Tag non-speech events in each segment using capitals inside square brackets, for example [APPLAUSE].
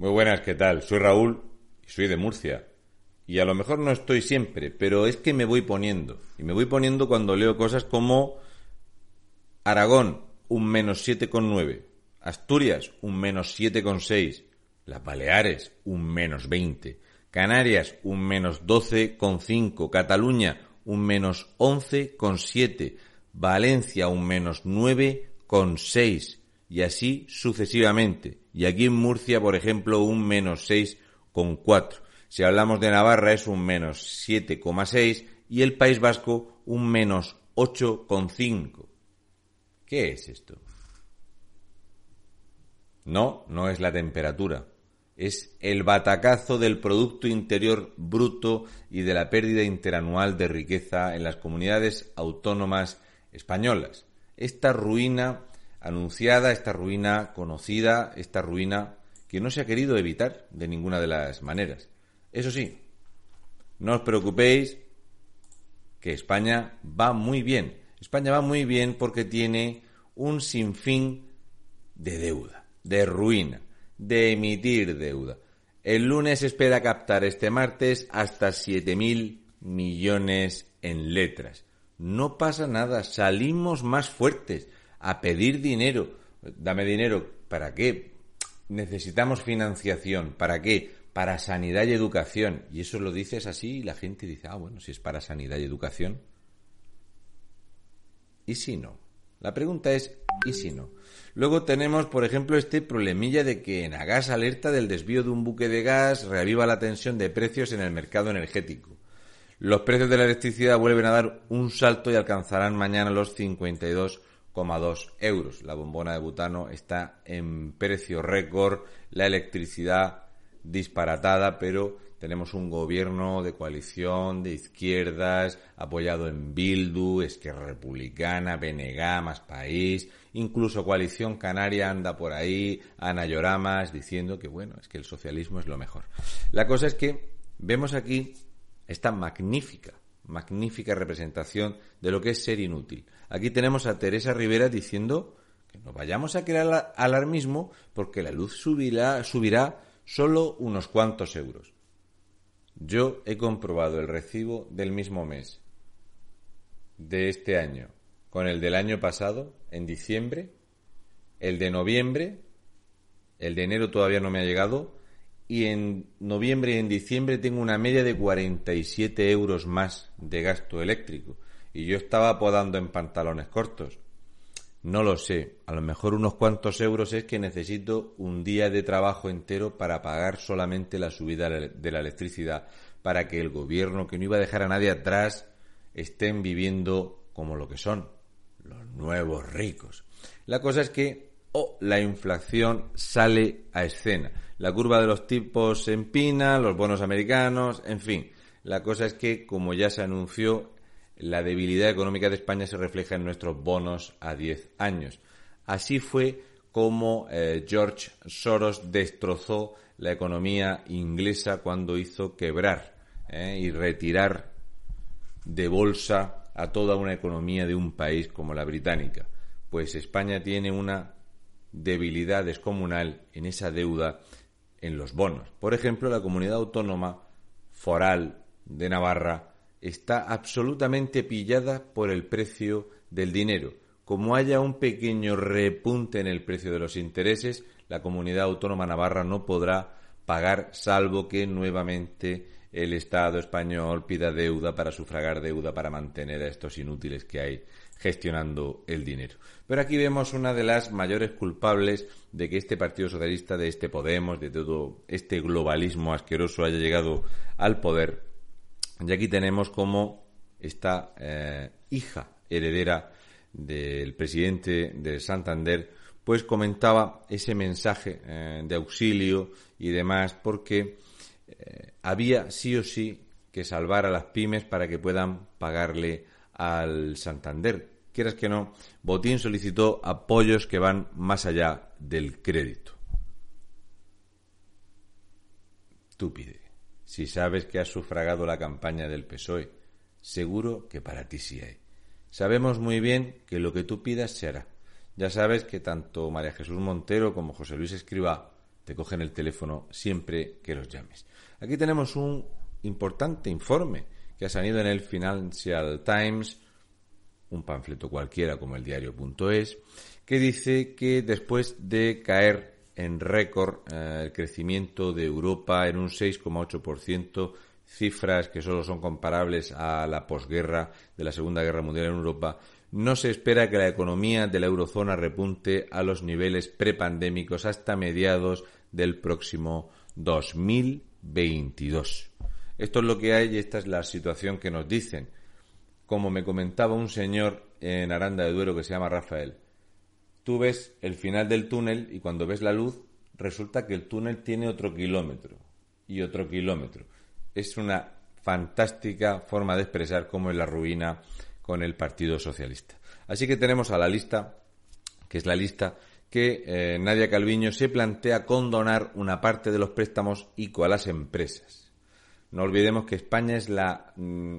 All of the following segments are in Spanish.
Muy buenas, ¿qué tal? Soy Raúl y soy de Murcia. Y a lo mejor no estoy siempre, pero es que me voy poniendo. Y me voy poniendo cuando leo cosas como Aragón, un menos 7,9. Asturias, un menos 7,6. Las Baleares, un menos 20. Canarias, un menos 12,5. Cataluña, un menos 11,7. Valencia, un menos 9,6 y así sucesivamente. Y aquí en Murcia, por ejemplo, un menos 6,4. Si hablamos de Navarra es un menos 7,6 y el País Vasco un menos 8,5. ¿Qué es esto? No, no es la temperatura. Es el batacazo del Producto Interior Bruto y de la pérdida interanual de riqueza en las comunidades autónomas españolas. Esta ruina anunciada, esta ruina conocida, esta ruina que no se ha querido evitar de ninguna de las maneras. Eso sí, no os preocupéis que España va muy bien. España va muy bien porque tiene un sinfín de deuda, de ruina, de emitir deuda. El lunes espera captar este martes hasta 7.000 millones en letras. No pasa nada, salimos más fuertes a pedir dinero. Dame dinero, ¿para qué? Necesitamos financiación, ¿para qué? Para sanidad y educación. Y eso lo dices así y la gente dice, ah, bueno, si es para sanidad y educación. ¿Y si no? La pregunta es, ¿y si no? Luego tenemos, por ejemplo, este problemilla de que en Agas alerta del desvío de un buque de gas reaviva la tensión de precios en el mercado energético. Los precios de la electricidad vuelven a dar un salto y alcanzarán mañana los 52 2 euros. La bombona de butano está en precio récord, la electricidad disparatada, pero tenemos un gobierno de coalición de izquierdas apoyado en Bildu, Esquerra Republicana, BNG, Más País, incluso Coalición Canaria anda por ahí, Ana Lloramas, diciendo que bueno, es que el socialismo es lo mejor. La cosa es que vemos aquí esta magnífica magnífica representación de lo que es ser inútil. Aquí tenemos a Teresa Rivera diciendo que no vayamos a crear alarmismo porque la luz subirá, subirá solo unos cuantos euros. Yo he comprobado el recibo del mismo mes de este año con el del año pasado, en diciembre, el de noviembre, el de enero todavía no me ha llegado, y en noviembre y en diciembre tengo una media de 47 euros más de gasto eléctrico. Y yo estaba podando en pantalones cortos. No lo sé. A lo mejor unos cuantos euros es que necesito un día de trabajo entero para pagar solamente la subida de la electricidad, para que el gobierno, que no iba a dejar a nadie atrás, estén viviendo como lo que son, los nuevos ricos. La cosa es que oh, la inflación sale a escena la curva de los tipos se empina, los bonos americanos, en fin. La cosa es que, como ya se anunció, la debilidad económica de España se refleja en nuestros bonos a 10 años. Así fue como eh, George Soros destrozó la economía inglesa cuando hizo quebrar eh, y retirar de bolsa a toda una economía de un país como la británica. Pues España tiene una debilidad descomunal en esa deuda en los bonos. Por ejemplo, la comunidad autónoma foral de Navarra está absolutamente pillada por el precio del dinero. Como haya un pequeño repunte en el precio de los intereses, la comunidad autónoma navarra no podrá pagar salvo que nuevamente el Estado español pida deuda para sufragar deuda para mantener a estos inútiles que hay gestionando el dinero. Pero aquí vemos una de las mayores culpables de que este Partido Socialista, de este Podemos, de todo este globalismo asqueroso haya llegado al poder. Y aquí tenemos como esta eh, hija heredera del presidente de Santander, pues comentaba ese mensaje eh, de auxilio y demás porque eh, había sí o sí que salvar a las pymes para que puedan pagarle al Santander. Quieras que no, Botín solicitó apoyos que van más allá del crédito. Tú pide. Si sabes que has sufragado la campaña del PSOE, seguro que para ti sí hay. Sabemos muy bien que lo que tú pidas se hará. Ya sabes que tanto María Jesús Montero como José Luis Escriba te cogen el teléfono siempre que los llames. Aquí tenemos un importante informe que ha salido en el Financial Times, un panfleto cualquiera como el diario.es, que dice que después de caer en récord eh, el crecimiento de Europa en un 6,8%, cifras que solo son comparables a la posguerra de la Segunda Guerra Mundial en Europa, no se espera que la economía de la eurozona repunte a los niveles prepandémicos hasta mediados del próximo 2022. Esto es lo que hay y esta es la situación que nos dicen. Como me comentaba un señor en Aranda de Duero que se llama Rafael, tú ves el final del túnel y cuando ves la luz resulta que el túnel tiene otro kilómetro y otro kilómetro. Es una fantástica forma de expresar cómo es la ruina con el Partido Socialista. Así que tenemos a la lista, que es la lista que eh, Nadia Calviño se plantea condonar una parte de los préstamos ICO a las empresas. No olvidemos que España es la, mm,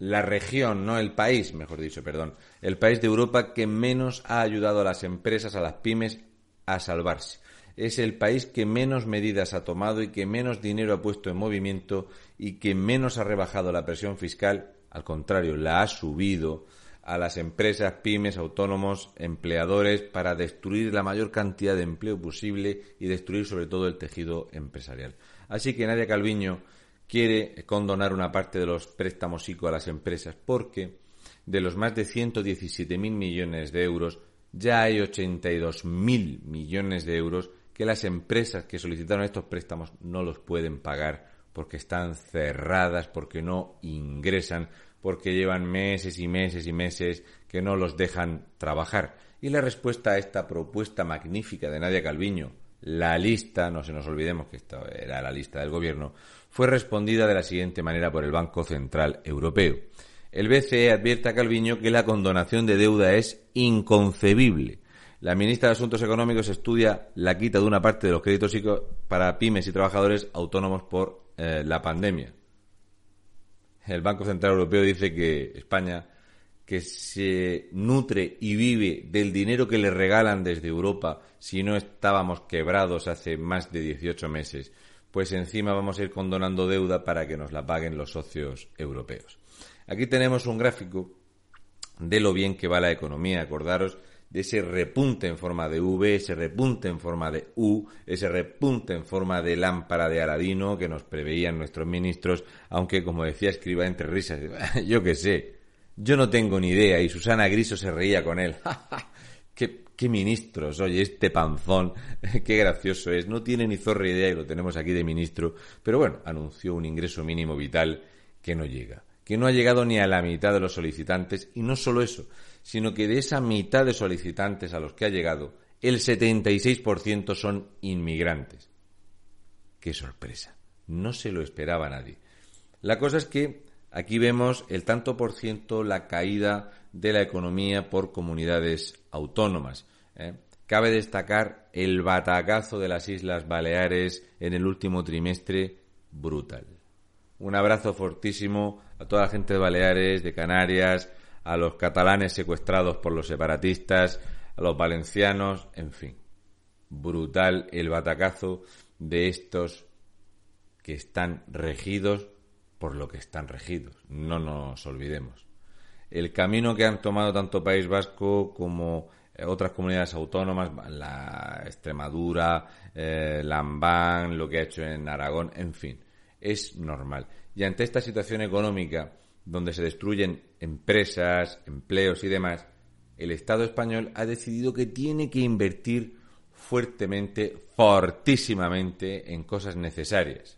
la región, no el país, mejor dicho, perdón, el país de Europa que menos ha ayudado a las empresas, a las pymes, a salvarse. Es el país que menos medidas ha tomado y que menos dinero ha puesto en movimiento y que menos ha rebajado la presión fiscal, al contrario, la ha subido a las empresas, pymes, autónomos, empleadores, para destruir la mayor cantidad de empleo posible y destruir sobre todo el tejido empresarial. Así que Nadia Calviño quiere condonar una parte de los préstamos ICO a las empresas porque de los más de 117.000 millones de euros ya hay 82.000 millones de euros que las empresas que solicitaron estos préstamos no los pueden pagar porque están cerradas, porque no ingresan, porque llevan meses y meses y meses que no los dejan trabajar. Y la respuesta a esta propuesta magnífica de Nadia Calviño, la lista, no se nos olvidemos que esta era la lista del gobierno, fue respondida de la siguiente manera por el Banco Central Europeo. El BCE advierte a Calviño que la condonación de deuda es inconcebible. La ministra de Asuntos Económicos estudia la quita de una parte de los créditos para pymes y trabajadores autónomos por eh, la pandemia el Banco Central Europeo dice que España, que se nutre y vive del dinero que le regalan desde Europa si no estábamos quebrados hace más de 18 meses, pues encima vamos a ir condonando deuda para que nos la paguen los socios europeos. Aquí tenemos un gráfico de lo bien que va la economía. Acordaros de ese repunte en forma de V, ese repunte en forma de U, ese repunte en forma de lámpara de Aladino que nos preveían nuestros ministros, aunque como decía escriba entre risas, [LAUGHS] yo qué sé, yo no tengo ni idea y Susana Griso se reía con él. [LAUGHS] ¿Qué, qué ministros, oye, este panzón, [LAUGHS] qué gracioso es, no tiene ni zorra idea y lo tenemos aquí de ministro, pero bueno, anunció un ingreso mínimo vital que no llega, que no ha llegado ni a la mitad de los solicitantes y no solo eso, sino que de esa mitad de solicitantes a los que ha llegado, el 76% son inmigrantes. ¡Qué sorpresa! No se lo esperaba nadie. La cosa es que aquí vemos el tanto por ciento la caída de la economía por comunidades autónomas. ¿eh? Cabe destacar el batacazo de las Islas Baleares en el último trimestre brutal. Un abrazo fortísimo a toda la gente de Baleares, de Canarias, a los catalanes secuestrados por los separatistas, a los valencianos, en fin. Brutal el batacazo de estos que están regidos por lo que están regidos. No nos olvidemos. El camino que han tomado tanto País Vasco como eh, otras comunidades autónomas, la Extremadura, eh, Lambán, lo que ha hecho en Aragón, en fin, es normal. Y ante esta situación económica donde se destruyen empresas, empleos y demás, el Estado español ha decidido que tiene que invertir fuertemente, fortísimamente en cosas necesarias.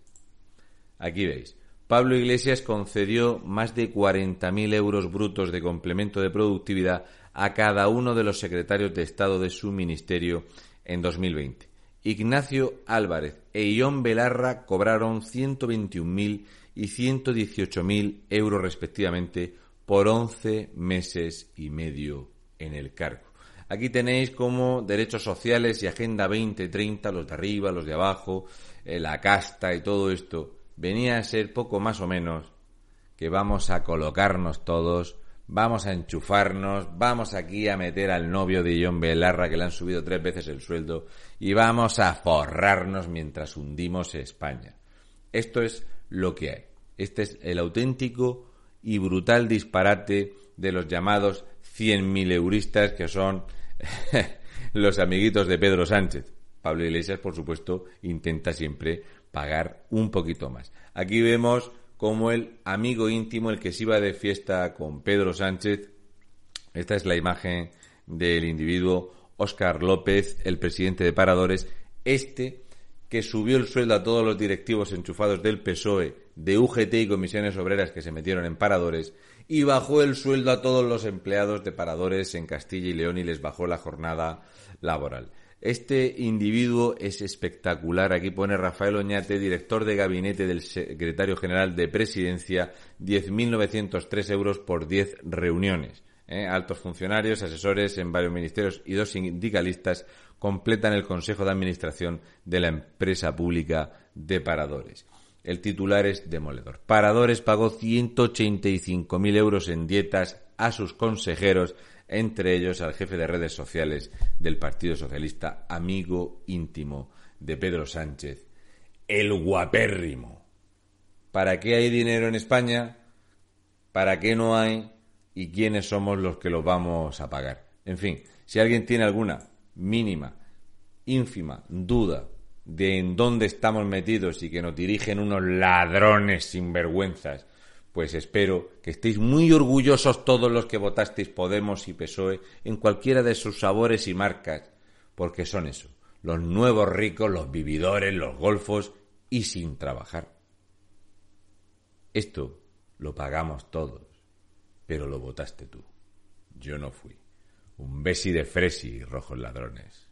Aquí veis, Pablo Iglesias concedió más de 40.000 euros brutos de complemento de productividad a cada uno de los secretarios de Estado de su ministerio en 2020. Ignacio Álvarez e Ión Belarra cobraron 121.000 y 118.000 euros respectivamente por 11 meses y medio en el cargo. Aquí tenéis como derechos sociales y Agenda 2030, los de arriba, los de abajo, eh, la casta y todo esto, venía a ser poco más o menos que vamos a colocarnos todos, vamos a enchufarnos, vamos aquí a meter al novio de John Belarra que le han subido tres veces el sueldo y vamos a forrarnos mientras hundimos España. Esto es lo que hay. Este es el auténtico y brutal disparate de los llamados 100.000 euristas que son [LAUGHS] los amiguitos de Pedro Sánchez. Pablo Iglesias, por supuesto, intenta siempre pagar un poquito más. Aquí vemos como el amigo íntimo, el que se iba de fiesta con Pedro Sánchez, esta es la imagen del individuo Óscar López, el presidente de Paradores, este que subió el sueldo a todos los directivos enchufados del PSOE, de UGT y comisiones obreras que se metieron en Paradores, y bajó el sueldo a todos los empleados de Paradores en Castilla y León y les bajó la jornada laboral. Este individuo es espectacular. Aquí pone Rafael Oñate, director de gabinete del secretario general de presidencia, 10.903 euros por 10 reuniones. ¿eh? Altos funcionarios, asesores en varios ministerios y dos sindicalistas completan el Consejo de Administración de la empresa pública de Paradores. El titular es demoledor. Paradores pagó 185.000 euros en dietas a sus consejeros entre ellos al jefe de redes sociales del Partido Socialista, amigo íntimo de Pedro Sánchez, el guapérrimo. ¿Para qué hay dinero en España? ¿Para qué no hay? ¿Y quiénes somos los que lo vamos a pagar? En fin, si alguien tiene alguna mínima, ínfima duda de en dónde estamos metidos y que nos dirigen unos ladrones sinvergüenzas pues espero que estéis muy orgullosos todos los que votasteis Podemos y PSOE en cualquiera de sus sabores y marcas, porque son eso, los nuevos ricos, los vividores, los golfos y sin trabajar. Esto lo pagamos todos, pero lo votaste tú. Yo no fui. Un besi de fresi, rojos ladrones.